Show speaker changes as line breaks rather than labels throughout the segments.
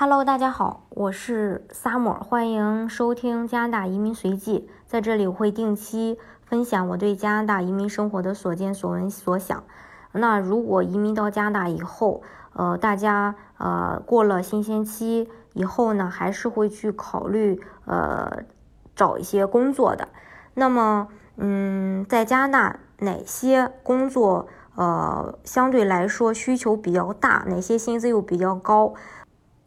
Hello，大家好，我是 Summer，欢迎收听加拿大移民随记。在这里，我会定期分享我对加拿大移民生活的所见所闻所想。那如果移民到加拿大以后，呃，大家呃过了新鲜期以后呢，还是会去考虑呃找一些工作的。那么，嗯，在加拿大哪些工作呃相对来说需求比较大，哪些薪资又比较高？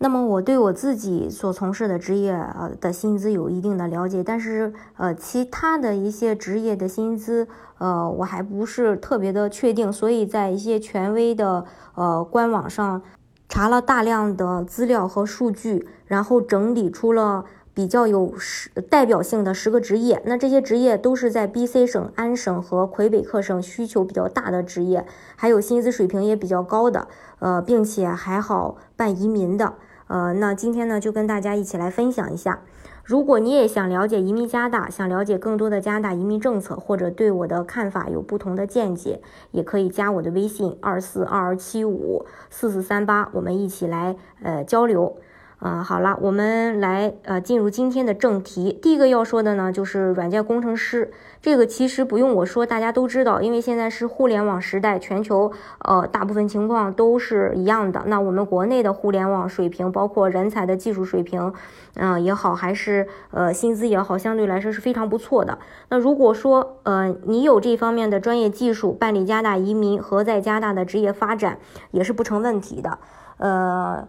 那么我对我自己所从事的职业呃的薪资有一定的了解，但是呃其他的一些职业的薪资呃我还不是特别的确定，所以在一些权威的呃官网上查了大量的资料和数据，然后整理出了比较有十代表性的十个职业。那这些职业都是在 B.C 省、安省和魁北克省需求比较大的职业，还有薪资水平也比较高的，呃，并且还好办移民的。呃，那今天呢，就跟大家一起来分享一下。如果你也想了解移民加拿大，想了解更多的加拿大移民政策，或者对我的看法有不同的见解，也可以加我的微信二四二二七五四四三八，我们一起来呃交流。啊，好了，我们来呃进入今天的正题。第一个要说的呢，就是软件工程师。这个其实不用我说，大家都知道，因为现在是互联网时代，全球呃大部分情况都是一样的。那我们国内的互联网水平，包括人才的技术水平，嗯也好，还是呃薪资也好，相对来说是非常不错的。那如果说呃你有这方面的专业技术，办理加大移民和在加大的职业发展也是不成问题的。呃。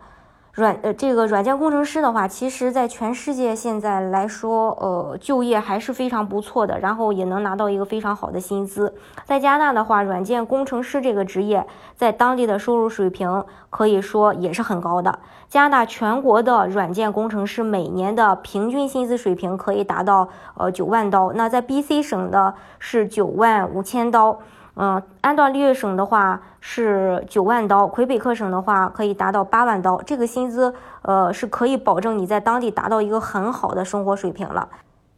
软呃，这个软件工程师的话，其实在全世界现在来说，呃，就业还是非常不错的，然后也能拿到一个非常好的薪资。在加拿大的话，软件工程师这个职业在当地的收入水平可以说也是很高的。加拿大全国的软件工程师每年的平均薪资水平可以达到呃九万刀，那在 BC 省的是九万五千刀。嗯，安大略省的话是九万刀，魁北克省的话可以达到八万刀。这个薪资，呃，是可以保证你在当地达到一个很好的生活水平了。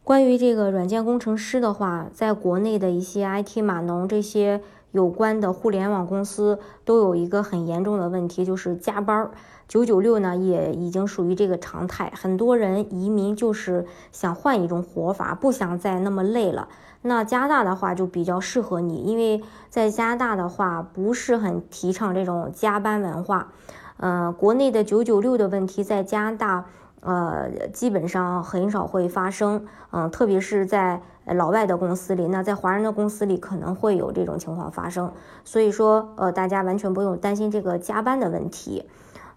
关于这个软件工程师的话，在国内的一些 IT 码农这些有关的互联网公司都有一个很严重的问题，就是加班儿。九九六呢，也已经属于这个常态。很多人移民就是想换一种活法，不想再那么累了。那加拿大的话就比较适合你，因为在加拿大的话不是很提倡这种加班文化。呃，国内的九九六的问题在加拿大，呃，基本上很少会发生。嗯，特别是在老外的公司里，那在华人的公司里可能会有这种情况发生。所以说，呃，大家完全不用担心这个加班的问题。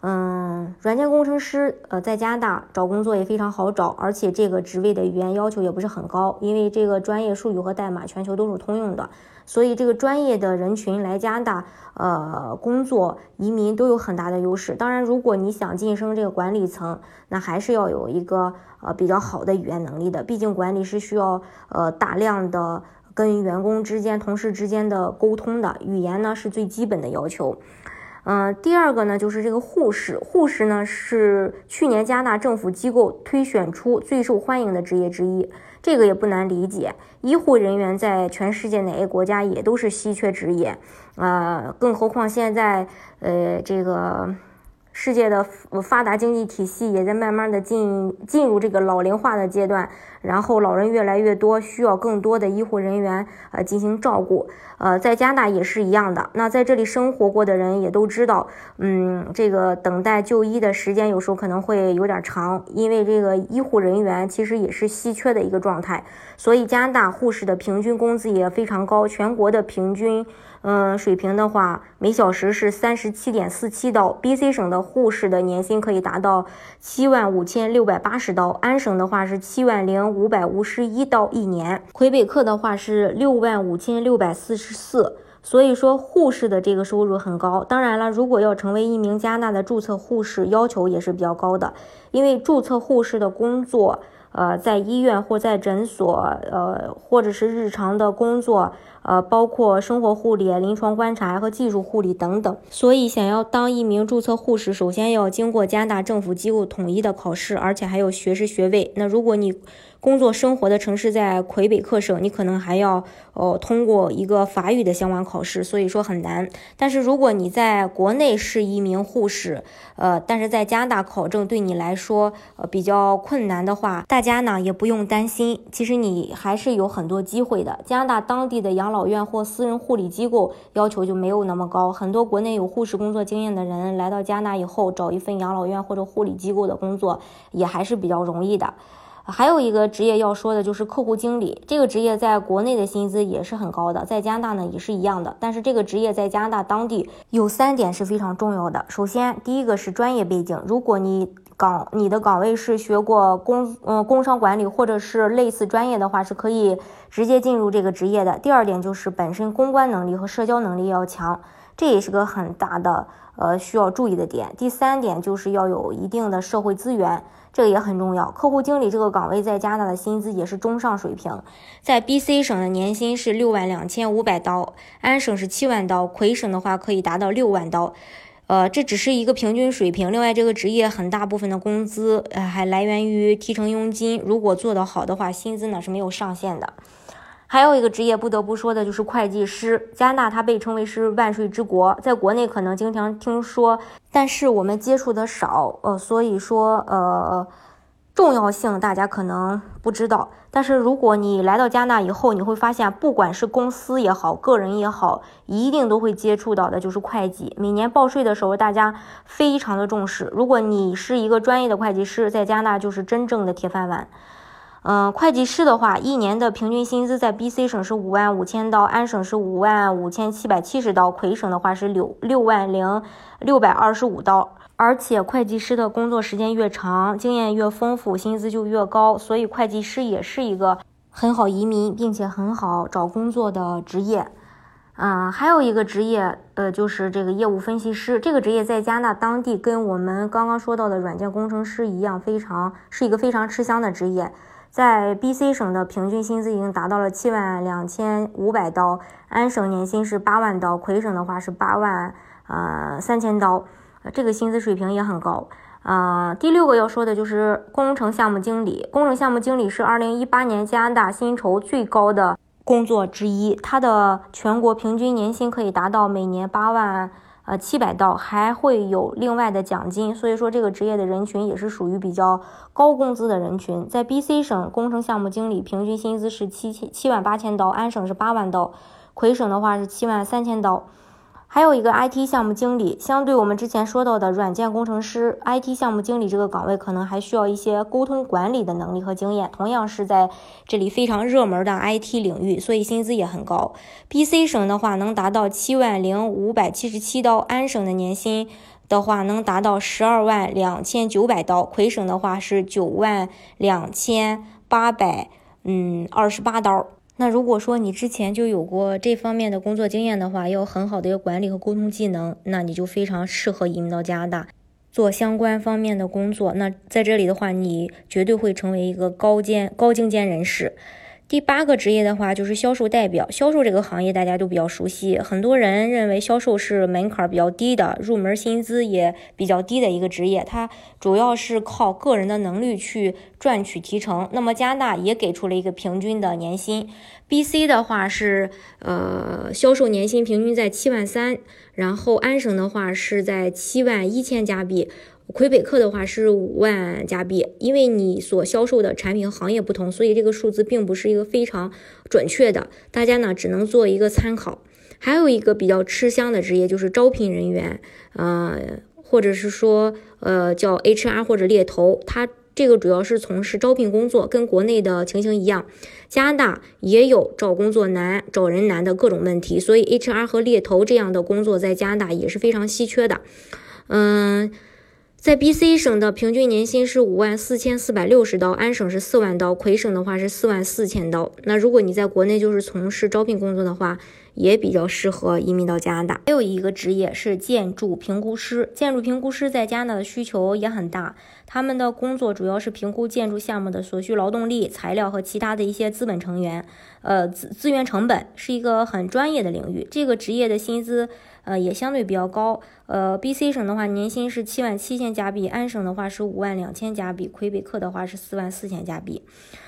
嗯，软件工程师，呃，在加拿大找工作也非常好找，而且这个职位的语言要求也不是很高，因为这个专业术语和代码全球都是通用的，所以这个专业的人群来加拿大，呃，工作移民都有很大的优势。当然，如果你想晋升这个管理层，那还是要有一个呃比较好的语言能力的，毕竟管理是需要呃大量的跟员工之间、同事之间的沟通的，语言呢是最基本的要求。嗯，第二个呢，就是这个护士。护士呢是去年加拿大政府机构推选出最受欢迎的职业之一，这个也不难理解。医护人员在全世界哪个国家也都是稀缺职业，呃，更何况现在，呃，这个。世界的发达经济体系也在慢慢的进进入这个老龄化的阶段，然后老人越来越多，需要更多的医护人员呃进行照顾，呃，在加拿大也是一样的。那在这里生活过的人也都知道，嗯，这个等待就医的时间有时候可能会有点长，因为这个医护人员其实也是稀缺的一个状态，所以加拿大护士的平均工资也非常高，全国的平均。嗯，水平的话，每小时是三十七点四七刀。B.C 省的护士的年薪可以达到七万五千六百八十刀，安省的话是七万零五百五十一刀一年，魁北克的话是六万五千六百四十四。所以说，护士的这个收入很高。当然了，如果要成为一名加拿大的注册护士，要求也是比较高的，因为注册护士的工作。呃，在医院或在诊所，呃，或者是日常的工作，呃，包括生活护理、临床观察和技术护理等等。所以，想要当一名注册护士，首先要经过加拿大政府机构统一的考试，而且还有学士学位。那如果你工作生活的城市在魁北克省，你可能还要哦通过一个法语的相关考试，所以说很难。但是如果你在国内是一名护士，呃，但是在加拿大考证对你来说呃比较困难的话，大家呢也不用担心，其实你还是有很多机会的。加拿大当地的养老院或私人护理机构要求就没有那么高，很多国内有护士工作经验的人来到加拿大以后，找一份养老院或者护理机构的工作也还是比较容易的。还有一个职业要说的就是客户经理，这个职业在国内的薪资也是很高的，在加拿大呢也是一样的。但是这个职业在加拿大当地有三点是非常重要的。首先，第一个是专业背景，如果你岗你的岗位是学过工呃工商管理或者是类似专业的话，是可以直接进入这个职业的。第二点就是本身公关能力和社交能力要强，这也是个很大的呃需要注意的点。第三点就是要有一定的社会资源。这个也很重要。客户经理这个岗位在加拿大的薪资也是中上水平，在 BC 省的年薪是六万两千五百刀，安省是七万刀，魁省的话可以达到六万刀。呃，这只是一个平均水平。另外，这个职业很大部分的工资还来源于提成佣金，如果做得好的话，薪资呢是没有上限的。还有一个职业不得不说的就是会计师。加拿大它被称为是万税之国，在国内可能经常听说，但是我们接触的少，呃，所以说呃重要性大家可能不知道。但是如果你来到加拿大以后，你会发现，不管是公司也好，个人也好，一定都会接触到的就是会计。每年报税的时候，大家非常的重视。如果你是一个专业的会计师，在加拿大就是真正的铁饭碗。嗯，会计师的话，一年的平均薪资在 BC 省是五万五千刀，安省是五万五千七百七十刀，魁省的话是六六万零六百二十五刀。而且会计师的工作时间越长，经验越丰富，薪资就越高。所以会计师也是一个很好移民并且很好找工作的职业。嗯，还有一个职业，呃，就是这个业务分析师。这个职业在加拿大当地跟我们刚刚说到的软件工程师一样，非常是一个非常吃香的职业。在 BC 省的平均薪资已经达到了七万两千五百刀，安省年薪是八万刀，魁省的话是八万呃三千刀，这个薪资水平也很高。呃，第六个要说的就是工程项目经理，工程项目经理是二零一八年加拿大薪酬最高的工作之一，它的全国平均年薪可以达到每年八万。呃，七百刀还会有另外的奖金，所以说这个职业的人群也是属于比较高工资的人群。在 BC 省，工程项目经理平均薪资是七千七万八千刀，安省是八万刀，魁省的话是七万三千刀。还有一个 IT 项目经理，相对我们之前说到的软件工程师，IT 项目经理这个岗位可能还需要一些沟通管理的能力和经验，同样是在这里非常热门的 IT 领域，所以薪资也很高。BC 省的话能达到七万零五百七十七刀，安省的年薪的话能达到十二万两千九百刀，魁省的话是九万两千八百嗯二十八刀。那如果说你之前就有过这方面的工作经验的话，有很好的一个管理和沟通技能，那你就非常适合移民到加拿大做相关方面的工作。那在这里的话，你绝对会成为一个高尖高精尖人士。第八个职业的话就是销售代表，销售这个行业大家都比较熟悉，很多人认为销售是门槛比较低的，入门薪资也比较低的一个职业，它主要是靠个人的能力去赚取提成。那么加拿大也给出了一个平均的年薪，BC 的话是呃销售年薪平均在七万三，然后安省的话是在七万一千加币。魁北克的话是五万加币，因为你所销售的产品和行业不同，所以这个数字并不是一个非常准确的，大家呢只能做一个参考。还有一个比较吃香的职业就是招聘人员，呃，或者是说呃叫 HR 或者猎头，他这个主要是从事招聘工作，跟国内的情形一样，加拿大也有找工作难、找人难的各种问题，所以 HR 和猎头这样的工作在加拿大也是非常稀缺的，嗯。在 BC 省的平均年薪是五万四千四百六十刀，安省是四万刀，魁省的话是四万四千刀。那如果你在国内就是从事招聘工作的话，也比较适合移民到加拿大。还有一个职业是建筑评估师，建筑评估师在加拿大的需求也很大。他们的工作主要是评估建筑项目的所需劳动力、材料和其他的一些资本成员，呃资资源成本是一个很专业的领域。这个职业的薪资，呃也相对比较高。呃，BC 省的话年薪是七万七千加币，安省的话是五万两千加币，魁北克的话是四万四千加币。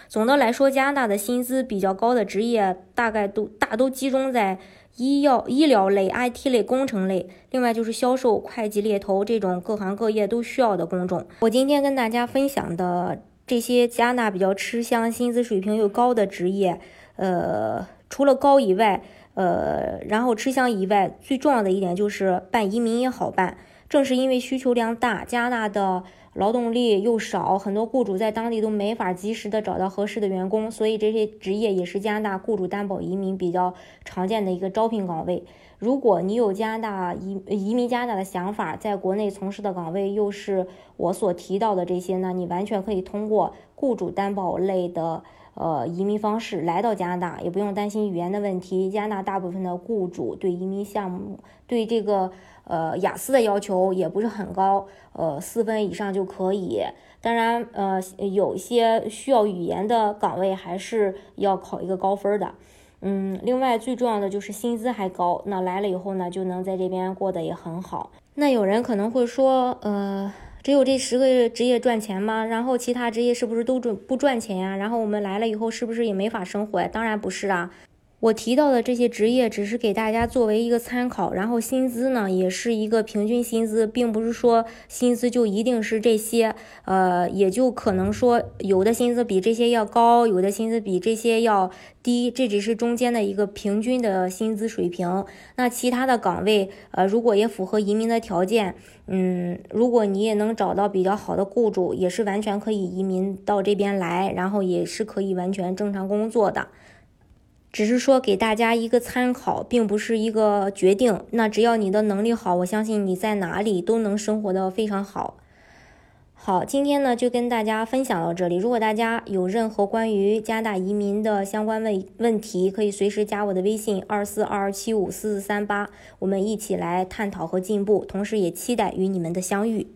总的来说，加拿大的薪资比较高的职业，大概都大都集中在医药、医疗类、IT 类、工程类，另外就是销售、会计、猎头这种各行各业都需要的工种。我今天跟大家分享的这些加拿大比较吃香、薪资水平又高的职业，呃，除了高以外，呃，然后吃香以外，最重要的一点就是办移民也好办。正是因为需求量大，加拿大的。劳动力又少，很多雇主在当地都没法及时的找到合适的员工，所以这些职业也是加拿大雇主担保移民比较常见的一个招聘岗位。如果你有加拿大移移民加拿大的想法，在国内从事的岗位又是我所提到的这些呢，你完全可以通过雇主担保类的呃移民方式来到加拿大，也不用担心语言的问题。加拿大大部分的雇主对移民项目对这个。呃，雅思的要求也不是很高，呃，四分以上就可以。当然，呃，有一些需要语言的岗位还是要考一个高分的。嗯，另外最重要的就是薪资还高，那来了以后呢，就能在这边过得也很好。那有人可能会说，呃，只有这十个职业赚钱吗？然后其他职业是不是都赚不赚钱呀？然后我们来了以后是不是也没法生活呀？当然不是啊。我提到的这些职业只是给大家作为一个参考，然后薪资呢也是一个平均薪资，并不是说薪资就一定是这些，呃，也就可能说有的薪资比这些要高，有的薪资比这些要低，这只是中间的一个平均的薪资水平。那其他的岗位，呃，如果也符合移民的条件，嗯，如果你也能找到比较好的雇主，也是完全可以移民到这边来，然后也是可以完全正常工作的。只是说给大家一个参考，并不是一个决定。那只要你的能力好，我相信你在哪里都能生活的非常好。好，今天呢就跟大家分享到这里。如果大家有任何关于加拿大移民的相关问问题，可以随时加我的微信二四二二七五四四三八，我们一起来探讨和进步。同时也期待与你们的相遇。